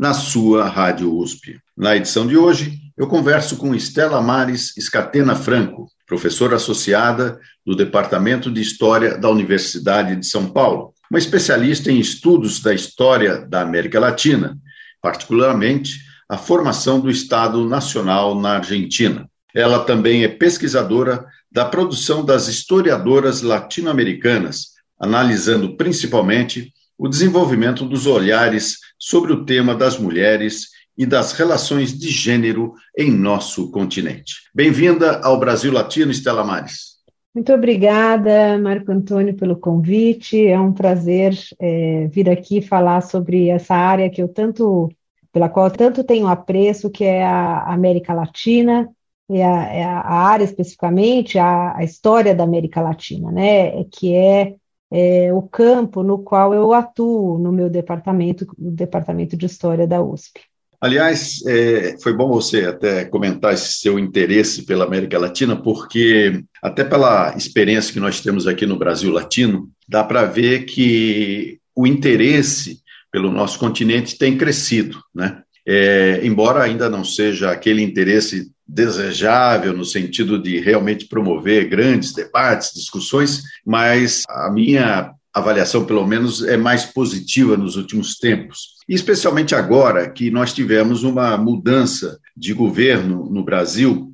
na sua Rádio USP. Na edição de hoje, eu converso com Estela Mares Escatena Franco, professora associada do Departamento de História da Universidade de São Paulo, uma especialista em estudos da história da América Latina, particularmente a formação do Estado Nacional na Argentina. Ela também é pesquisadora da produção das historiadoras latino-americanas, analisando principalmente o desenvolvimento dos olhares sobre o tema das mulheres e das relações de gênero em nosso continente. Bem-vinda ao Brasil Latino, Estela Mares. Muito obrigada, Marco Antônio, pelo convite. É um prazer é, vir aqui falar sobre essa área que eu tanto, pela qual eu tanto tenho apreço, que é a América Latina, e a, é a área especificamente, a, a, história da América Latina, né? Que é é, o campo no qual eu atuo no meu departamento, o departamento de História da USP. Aliás, é, foi bom você até comentar esse seu interesse pela América Latina, porque, até pela experiência que nós temos aqui no Brasil Latino, dá para ver que o interesse pelo nosso continente tem crescido, né? É, embora ainda não seja aquele interesse desejável no sentido de realmente promover grandes debates, discussões, mas a minha avaliação, pelo menos, é mais positiva nos últimos tempos. Especialmente agora que nós tivemos uma mudança de governo no Brasil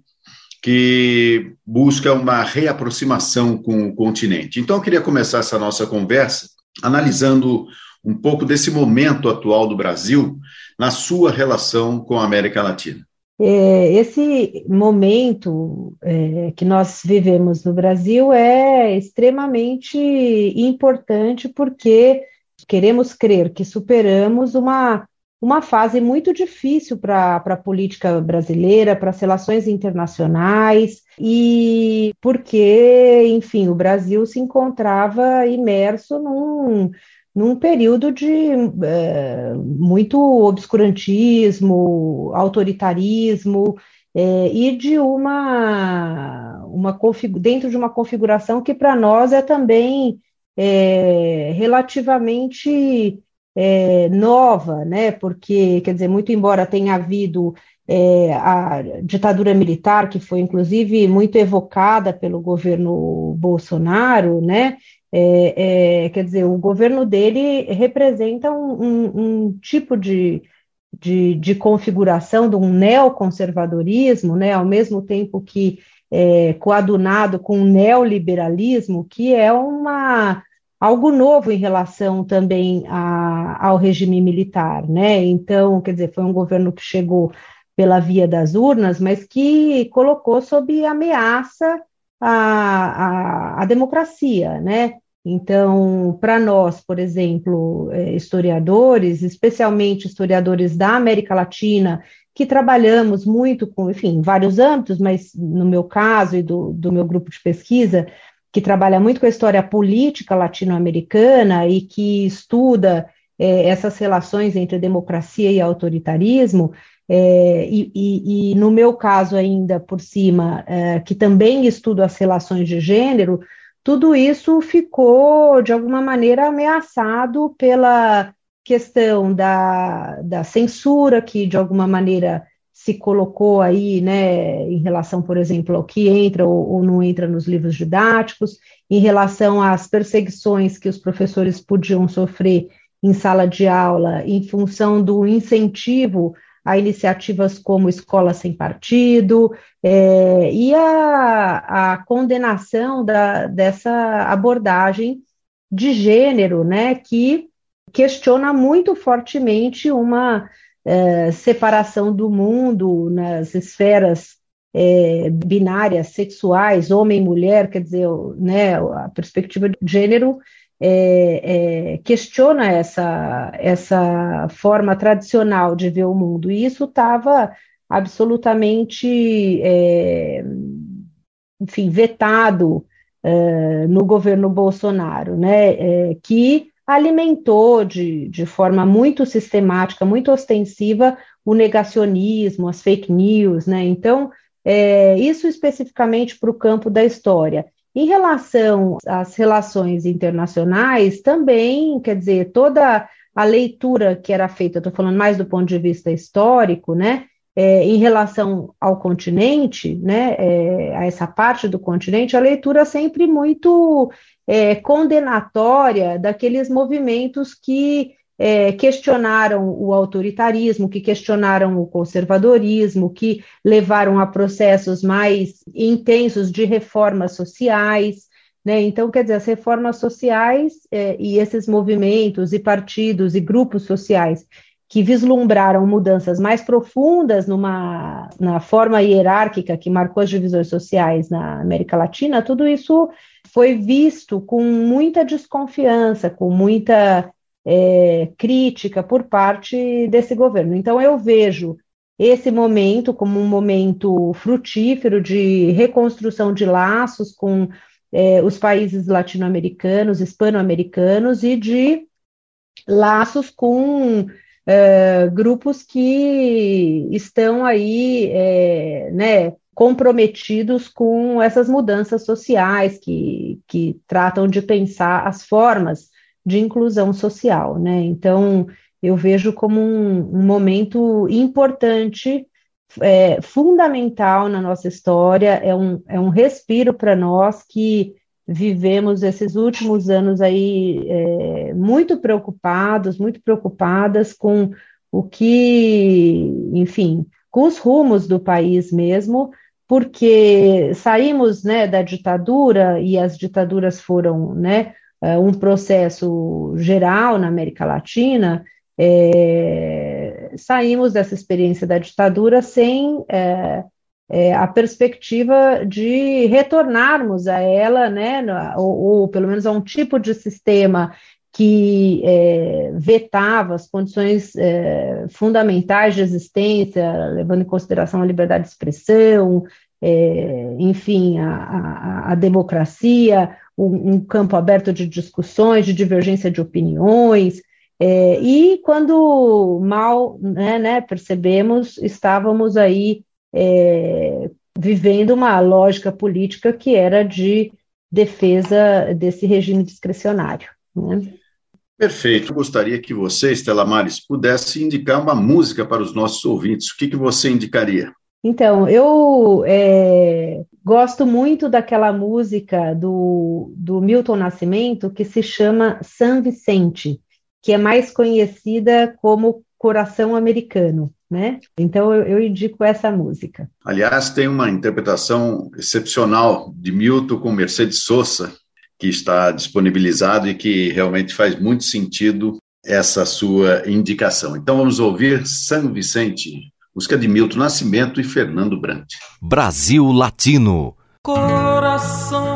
que busca uma reaproximação com o continente. Então, eu queria começar essa nossa conversa analisando um pouco desse momento atual do Brasil na sua relação com a América Latina. É, esse momento é, que nós vivemos no Brasil é extremamente importante porque queremos crer que superamos uma, uma fase muito difícil para a política brasileira, para as relações internacionais, e porque, enfim, o Brasil se encontrava imerso num num período de é, muito obscurantismo, autoritarismo é, e de uma, uma dentro de uma configuração que para nós é também é, relativamente é, nova, né? Porque, quer dizer, muito embora tenha havido é, a ditadura militar, que foi inclusive muito evocada pelo governo Bolsonaro, né? É, é, quer dizer, o governo dele representa um, um, um tipo de, de, de, configuração de um neoconservadorismo, né, ao mesmo tempo que é, coadunado com o neoliberalismo, que é uma, algo novo em relação também a, ao regime militar. Né? Então, quer dizer, foi um governo que chegou pela via das urnas, mas que colocou sob ameaça a, a, a democracia, né? Então, para nós, por exemplo, é, historiadores, especialmente historiadores da América Latina, que trabalhamos muito com, enfim, vários âmbitos, mas no meu caso e do, do meu grupo de pesquisa, que trabalha muito com a história política latino-americana e que estuda é, essas relações entre democracia e autoritarismo, é, e, e, e, no meu caso ainda por cima, é, que também estudo as relações de gênero, tudo isso ficou, de alguma maneira, ameaçado pela questão da, da censura, que de alguma maneira se colocou aí, né, em relação, por exemplo, ao que entra ou, ou, não entra nos livros didáticos, em relação às perseguições que os professores podiam sofrer em sala de aula, em função do incentivo a iniciativas como Escola Sem Partido, é, e a, a condenação da, dessa abordagem de gênero, né, que questiona muito fortemente uma é, separação do mundo nas esferas é, binárias sexuais, homem mulher, quer dizer, né, a perspectiva de gênero é, é, questiona essa, essa forma tradicional de ver o mundo, e isso estava absolutamente, é, enfim, vetado é, no governo Bolsonaro, né, é, que alimentou de, de forma muito sistemática, muito ostensiva, o negacionismo, as fake news, né, então, é, isso especificamente para o campo da história. Em relação às relações internacionais, também, quer dizer, toda a leitura que era feita, estou falando mais do ponto de vista histórico, né, é, em relação ao continente, né, é, a essa parte do continente, a leitura sempre muito é, condenatória daqueles movimentos que é, questionaram o autoritarismo, que questionaram o conservadorismo, que levaram a processos mais intensos de reformas sociais. Né? Então, quer dizer, as reformas sociais é, e esses movimentos e partidos e grupos sociais que vislumbraram mudanças mais profundas numa, na forma hierárquica que marcou as divisões sociais na América Latina, tudo isso foi visto com muita desconfiança, com muita é, crítica por parte desse governo. Então, eu vejo esse momento como um momento frutífero de reconstrução de laços com é, os países latino-americanos, hispano-americanos e de laços com é, grupos que estão aí, é, né, comprometidos com essas mudanças sociais que, que tratam de pensar as formas de inclusão social, né? Então, eu vejo como um, um momento importante, é, fundamental na nossa história, é um, é um respiro para nós que vivemos esses últimos anos aí é, muito preocupados, muito preocupadas com o que, enfim, com os rumos do país mesmo, porque saímos né, da ditadura e as ditaduras foram né, uh, um processo geral na América Latina, é, saímos dessa experiência da ditadura sem é, é, a perspectiva de retornarmos a ela, né, ou, ou, pelo menos a um tipo de sistema que é, vetava as condições é, fundamentais de existência, levando em consideração a liberdade de expressão, é, enfim, a, a, a democracia, um, um, campo aberto de discussões, de divergência de opiniões, é, e quando mal né, né, percebemos, estávamos aí é, vivendo uma lógica política que era de defesa desse regime discricionário. Né? Perfeito. Eu gostaria que você, Estela Mares, pudesse indicar uma música para os nossos ouvintes. O que, que você indicaria? Então, eu é, gosto muito daquela música do, do Milton Nascimento que se chama San Vicente, que é mais conhecida como Coração Americano. Né? Então eu, eu, indico essa música. Aliás, tem uma interpretação excepcional de Milton com Mercedes Sosa, que está disponibilizado e que realmente faz muito sentido essa sua indicação. Então vamos ouvir San Vicente, Música de Milton Nascimento e Fernando Brant. Brasil Latino. Coração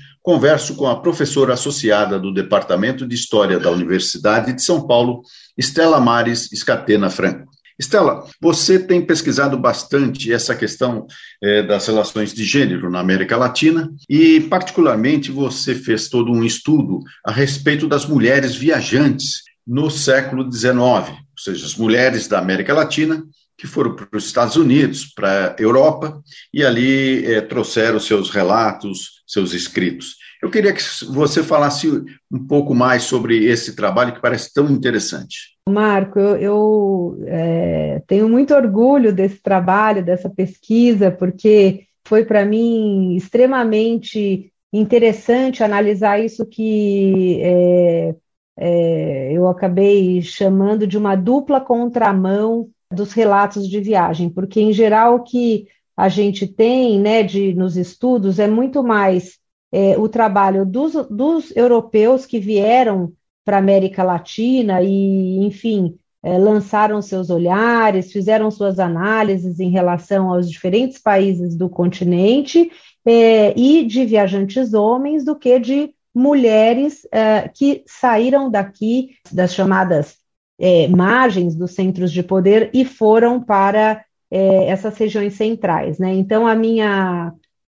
converso com a professora associada do Departamento de História da Universidade de São Paulo, Estela Mares Escatena Franco. Estela, você tem pesquisado bastante essa questão é, das relações de gênero na América Latina e, particularmente, você fez todo um estudo a respeito das mulheres viajantes no século XIX, ou seja, as mulheres da América Latina que foram para os Estados Unidos, para a Europa, e ali é, trouxeram seus relatos, seus escritos. Eu queria que você falasse um pouco mais sobre esse trabalho que parece tão interessante. Marco, eu, eu é, tenho muito orgulho desse trabalho, dessa pesquisa, porque foi para mim extremamente interessante analisar isso que é, eu acabei chamando de uma dupla contramão dos relatos de viagem, porque em geral o que a gente tem né, de, nos estudos é muito mais é, o trabalho dos, dos europeus que vieram para a América Latina e, enfim, é, lançaram seus olhares, fizeram suas análises em relação aos diferentes países do continente é, e de viajantes homens do que de mulheres é, que saíram daqui das chamadas é, margens dos centros de poder e foram para é, essas regiões centrais. Né? Então, a minha,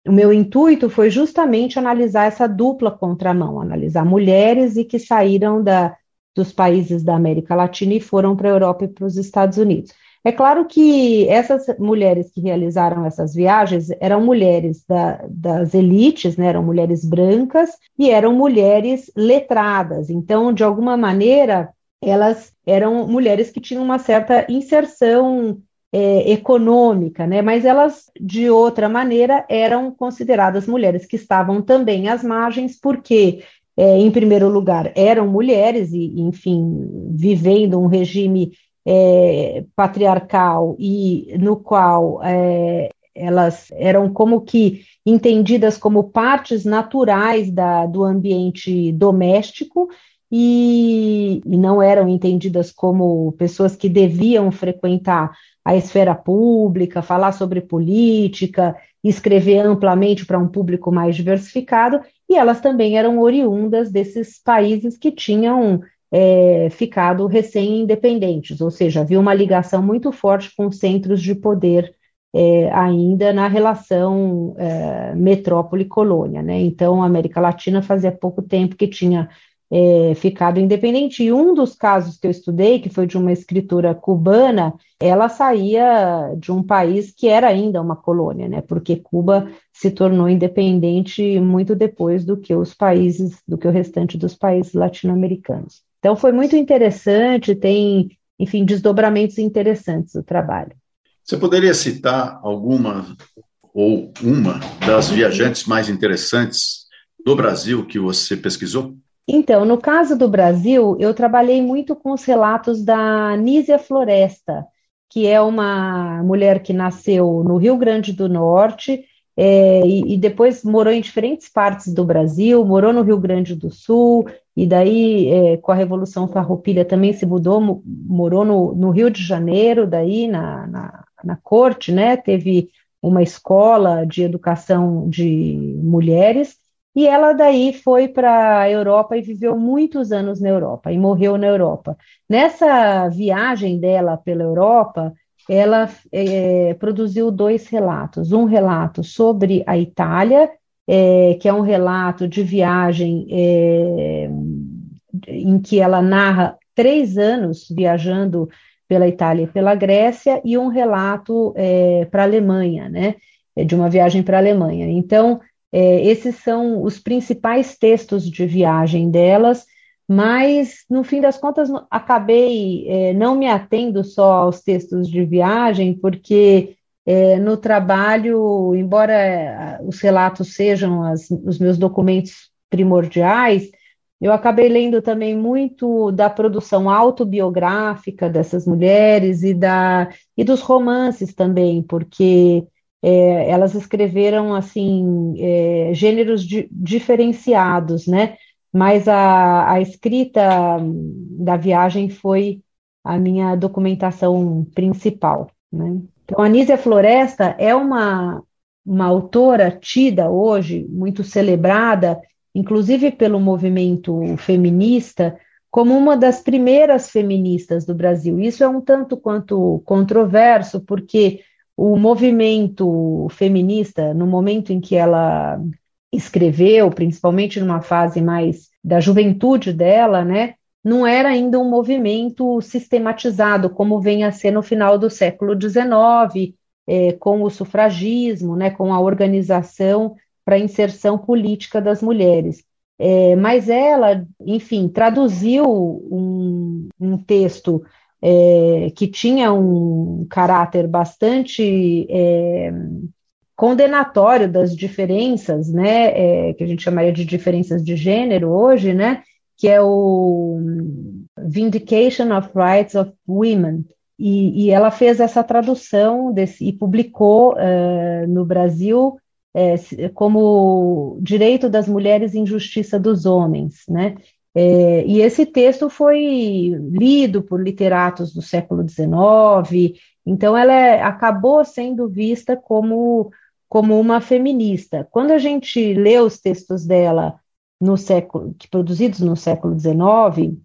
o meu intuito foi justamente analisar essa dupla contramão, analisar mulheres e que saíram da, dos países da América Latina e foram para a Europa e para os Estados Unidos. É claro que essas mulheres que realizaram essas viagens eram mulheres da, das elites, né, eram mulheres brancas e eram mulheres letradas. Então, de alguma maneira, elas eram mulheres que tinham uma certa inserção é, econômica, né? Mas elas, de outra maneira, eram consideradas mulheres que estavam também às margens, porque, é, em primeiro lugar, eram mulheres e, enfim, vivendo um regime é, patriarcal e no qual é, elas eram como que entendidas como partes naturais da, do ambiente doméstico e, e não eram entendidas como pessoas que deviam frequentar a esfera pública, falar sobre política, escrever amplamente para um público mais diversificado, e elas também eram oriundas desses países que tinham é, ficado recém-independentes, ou seja, havia uma ligação muito forte com centros de poder é, ainda na relação é, metrópole-colônia. Né? Então, a América Latina fazia pouco tempo que tinha é, ficado independente. E um dos casos que eu estudei, que foi de uma escritora cubana, ela saía de um país que era ainda uma colônia, né? Porque Cuba se tornou independente muito depois do que os países, do que o restante dos países latino-americanos. Então foi muito interessante, tem, enfim, desdobramentos interessantes o trabalho. Você poderia citar alguma ou uma das viajantes mais interessantes do Brasil que você pesquisou? Então, no caso do Brasil, eu trabalhei muito com os relatos da Nízia Floresta, que é uma mulher que nasceu no Rio Grande do Norte é, e, e, depois morou em diferentes partes do Brasil, morou no Rio Grande do Sul, e daí, é, com a Revolução Farroupilha, também se mudou, morou no, no Rio de Janeiro, daí na, na, na corte, né? Teve uma escola de educação de mulheres, e ela daí foi para a Europa e viveu muitos anos na Europa e morreu na Europa. Nessa viagem dela pela Europa, ela é, produziu dois relatos. Um relato sobre a Itália, é, que é um relato de viagem é, em que ela narra três anos viajando pela Itália e pela Grécia, e um relato é, para a Alemanha, né? De uma viagem para a Alemanha. Então, é, esses são os principais textos de viagem delas, mas no fim das contas acabei é, não me atendo só aos textos de viagem, porque é, no trabalho, embora é, os relatos sejam as, os meus documentos primordiais, eu acabei lendo também muito da produção autobiográfica dessas mulheres e, da, e dos romances também, porque é, elas escreveram assim é, gêneros di, diferenciados, né? Mas a, a escrita da viagem foi a minha documentação principal, né? Então, a Nízia Floresta é uma, uma autora tida hoje, muito celebrada, inclusive pelo movimento feminista, como uma das primeiras feministas do Brasil. Isso é um tanto quanto controverso, porque o movimento feminista, no momento em que ela escreveu, principalmente numa fase mais da juventude dela, né, não era ainda um movimento sistematizado, como vem a ser no final do século XIX, é, com o sufragismo, né, com a organização para a inserção política das mulheres. É, mas ela, enfim, traduziu um, um texto é, que tinha um caráter bastante é, condenatório das diferenças, né, é, que a gente chamaria de diferenças de gênero hoje, né, que é o Vindication of Rights of Women, e, e ela fez essa tradução desse, e publicou uh, no Brasil é, como direito das mulheres e injustiça dos homens, né? É, e esse texto foi lido por literatos do século XIX, então ela é, acabou sendo vista como, como uma feminista. Quando a gente lê os textos dela no século, produzidos no século XIX,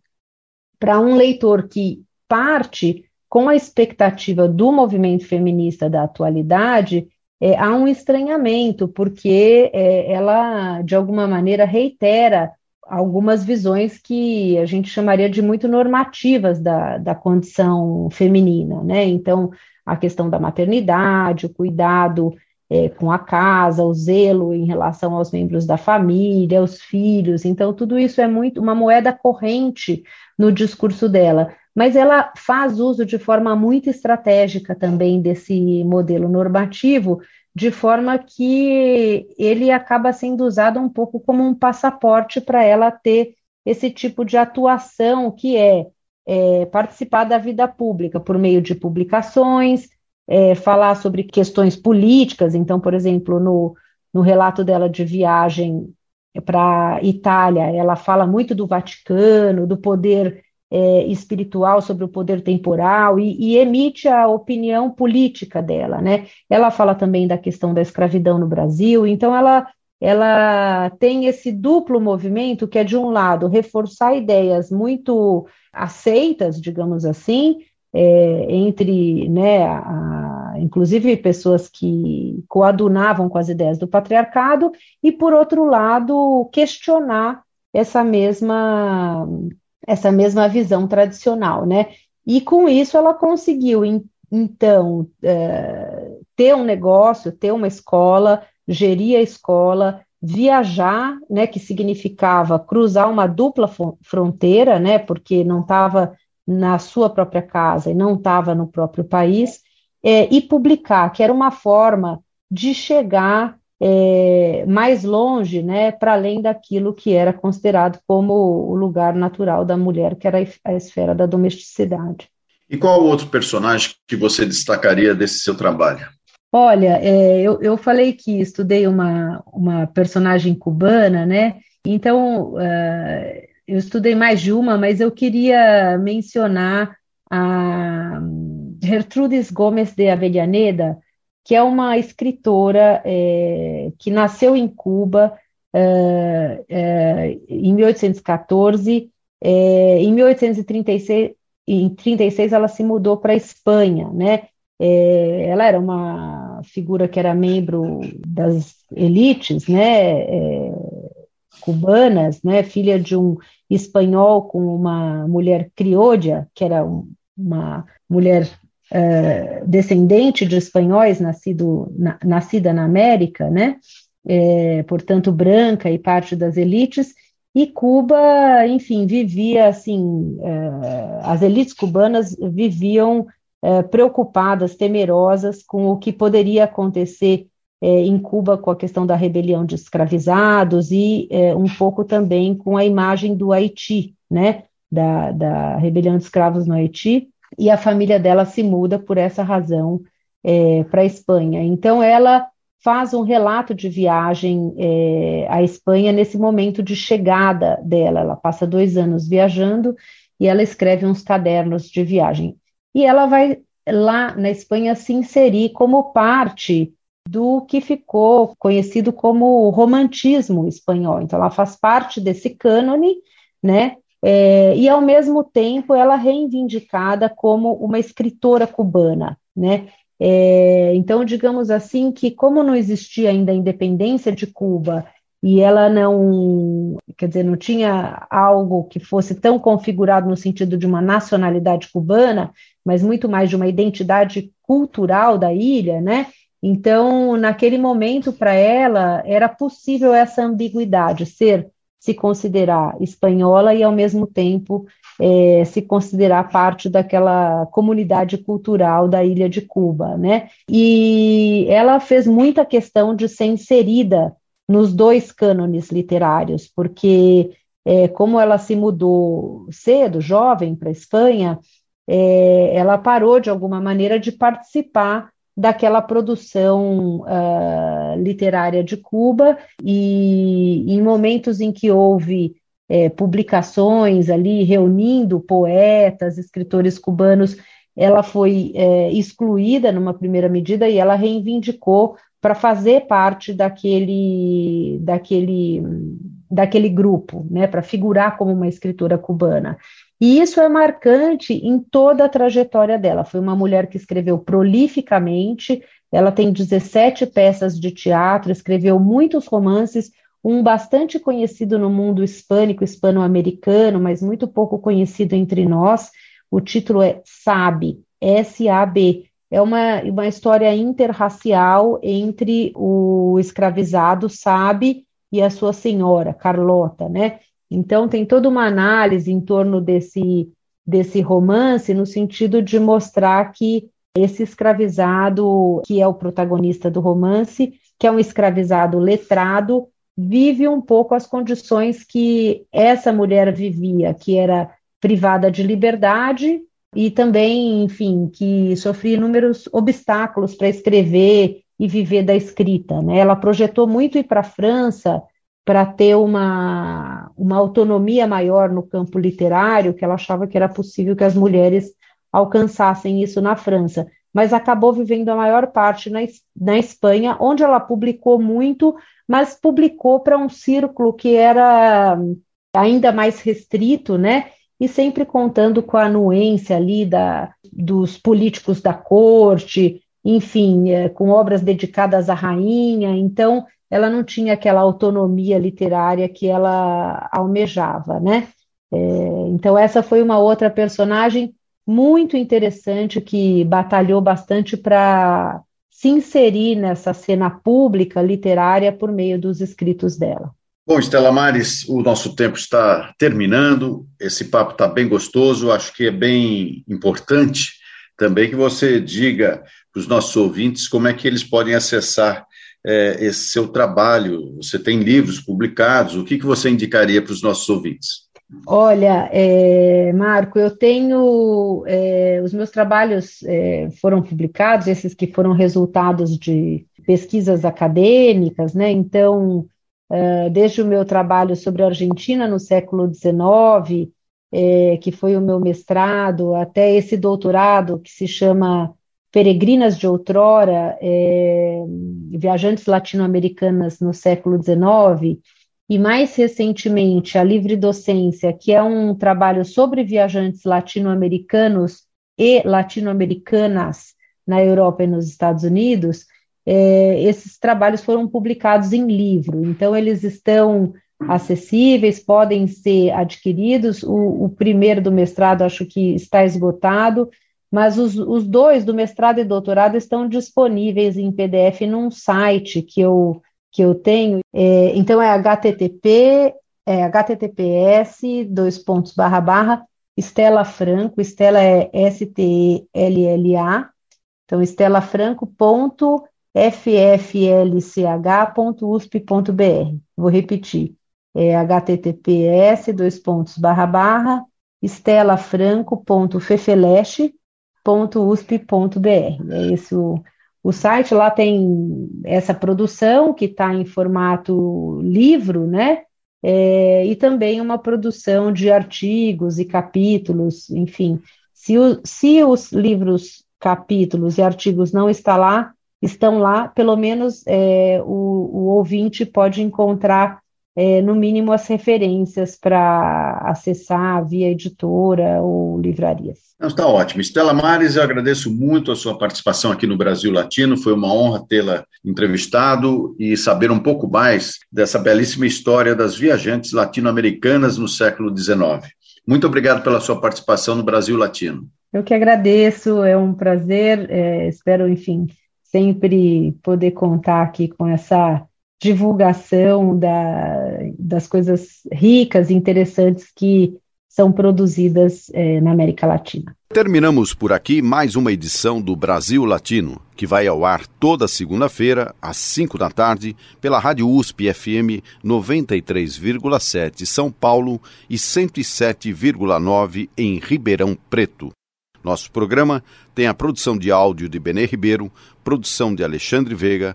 para um leitor que parte com a expectativa do movimento feminista da atualidade, é, há um estranhamento, porque é, ela, de alguma maneira, reitera algumas visões que a gente chamaria de muito normativas da, da condição feminina, né? Então, a questão da maternidade, o cuidado é, com a casa, o zelo em relação aos membros da família, os filhos. Então, tudo isso é muito uma moeda corrente no discurso dela mas ela faz uso de forma muito estratégica também desse modelo normativo, de forma que ele acaba sendo usado um pouco como um passaporte para ela ter esse tipo de atuação que é, é, participar da vida pública por meio de publicações, é, falar sobre questões políticas. Então, por exemplo, no, no relato dela de viagem para Itália, ela fala muito do Vaticano, do poder é, espiritual sobre o poder temporal e, e, emite a opinião política dela, né? Ela fala também da questão da escravidão no Brasil, então ela ela tem esse duplo movimento que é de um lado reforçar ideias muito aceitas, digamos assim, é, entre, né, a, inclusive pessoas que coadunavam com as ideias do patriarcado, e por outro lado questionar essa mesma essa mesma visão tradicional, né? E com isso ela conseguiu, então, é, ter um negócio, ter uma escola, gerir a escola, viajar, né, que significava cruzar uma dupla fronteira, né, porque não estava na sua própria casa e não estava no próprio país, é, e publicar, que era uma forma de chegar é, mais longe, né, para além daquilo que era considerado como o lugar natural da mulher, que era a esfera da domesticidade. E qual outro personagem que você destacaria desse seu trabalho? Olha, é, eu, eu falei que estudei uma, uma personagem cubana, né? Então, uh, eu estudei mais de uma, mas eu queria mencionar a Gertrudis Gomes de Avellaneda, que é uma escritora é, que nasceu em Cuba é, é, em 1814. É, em 1836 em 36 ela se mudou para a Espanha, né? É, ela era uma figura que era membro das elites, né? É, cubanas, né? Filha de um espanhol com uma mulher criolla, que era um, uma mulher é, descendente de espanhóis nascido, na, nascida na América, né? É, portanto, branca e parte das elites, e Cuba, enfim, vivia assim, é, as elites cubanas viviam é, preocupadas, temerosas com o que poderia acontecer em Cuba com a questão da rebelião de escravizados e um pouco também com a imagem do Haiti, né, da, da rebelião de escravos no Haiti, e a família dela se muda por essa razão é, para a Espanha. Então, ela faz um relato de viagem é, à Espanha nesse momento de chegada dela. Ela passa dois anos viajando e ela escreve uns cadernos de viagem. E ela vai lá na Espanha se inserir como parte do que ficou conhecido como romantismo espanhol. Então, ela faz parte desse cânone, né? É, e ao mesmo tempo ela reivindicada como uma escritora cubana, né? É, então, digamos assim, que como não existia ainda a independência de Cuba e ela não, quer dizer, não tinha algo que fosse tão configurado no sentido de uma nacionalidade cubana, mas muito mais de uma identidade cultural da ilha, né? Então, naquele momento, para ela, era possível essa ambiguidade, ser, se considerar espanhola e, ao mesmo tempo, é, se considerar parte daquela comunidade cultural da ilha de Cuba, né? E ela fez muita questão de ser inserida nos dois cânones literários, porque é, como ela se mudou cedo, jovem, para a Espanha, é, ela parou de alguma maneira de participar daquela produção uh, literária de Cuba e em momentos em que houve é, publicações ali reunindo poetas, escritores cubanos, ela foi é, excluída numa primeira medida e ela reivindicou para fazer parte daquele, daquele, daquele grupo, né, para figurar como uma escritora cubana. E isso é marcante em toda a trajetória dela. Foi uma mulher que escreveu prolificamente, ela tem 17 peças de teatro, escreveu muitos romances, um bastante conhecido no mundo hispânico, hispano-americano, mas muito pouco conhecido entre nós. O título é Sabe, S-A-B. É uma, uma história interracial entre o escravizado Sabe e a sua senhora, Carlota, né? Então, tem toda uma análise em torno desse, desse romance, no sentido de mostrar que esse escravizado, que é o protagonista do romance, que é um escravizado letrado, vive um pouco as condições que essa mulher vivia, que era privada de liberdade e também, enfim, que sofria inúmeros obstáculos para escrever e viver da escrita. Né? Ela projetou muito ir para a França para ter uma, uma autonomia maior no campo literário, que ela achava que era possível que as mulheres alcançassem isso na França, mas acabou vivendo a maior parte na, na Espanha, onde ela publicou muito, mas publicou para um círculo que era ainda mais restrito, né? E sempre contando com a anuência ali da, dos políticos da corte, enfim, é, com obras dedicadas à rainha. Então, ela não tinha aquela autonomia literária que ela almejava, né? É, então, essa foi uma outra personagem muito interessante que batalhou bastante para se inserir nessa cena pública literária por meio dos escritos dela. Bom, Estela Mares, o nosso tempo está terminando, esse papo está bem gostoso, acho que é bem importante também que você diga para os nossos ouvintes como é que eles podem acessar é, esse seu trabalho? Você tem livros publicados, o que, que você indicaria para os nossos ouvintes? Olha, é, Marco, eu tenho. É, os meus trabalhos é, foram publicados, esses que foram resultados de pesquisas acadêmicas, né? Então, é, desde o meu trabalho sobre a Argentina no século XIX, é, que foi o meu mestrado, até esse doutorado que se chama peregrinas de outrora, é, viajantes latino-americanas no século XIX, e mais recentemente a Livre Docência, que é um trabalho sobre viajantes latino-americanos e latino-americanas na Europa e nos Estados Unidos, é, esses trabalhos foram publicados em livro, então eles estão acessíveis, podem ser adquiridos. O, o primeiro do mestrado acho que está esgotado, mas os, os dois, do mestrado e doutorado, estão disponíveis em PDF num site que eu, que eu tenho. É, então, é http, é https, dois pontos, barra, barra, Estela Franco, Estela é S-T-E-L-L-A, então, estelafranco.com fflch.usp.br. Vou repetir, é https dois pontos barra barra estelafranco.fefeleche.usp.br. É esse o, o site, lá tem essa produção que está em formato livro, né? É, e também uma produção de artigos e capítulos, enfim. Se, o, se os livros, capítulos e artigos não estão lá, estão lá, pelo menos é, o, o ouvinte pode encontrar é, no mínimo as referências para acessar via editora ou livrarias. Está ótimo. Estela Mares, eu agradeço muito a sua participação aqui no Brasil Latino. Foi uma honra tê-la entrevistado e saber um pouco mais dessa belíssima história das viajantes latino-americanas no século XIX. Muito obrigado pela sua participação no Brasil Latino. Eu que agradeço, é um prazer. É, espero, enfim, sempre poder contar aqui com essa divulgação da, das coisas ricas e interessantes que são produzidas é, na América Latina. Terminamos por aqui mais uma edição do Brasil Latino, que vai ao ar toda segunda-feira, às 5 da tarde, pela Rádio USP FM 93,7 São Paulo e 107,9 em Ribeirão Preto. Nosso programa tem a produção de áudio de Benê Ribeiro, produção de Alexandre Veiga,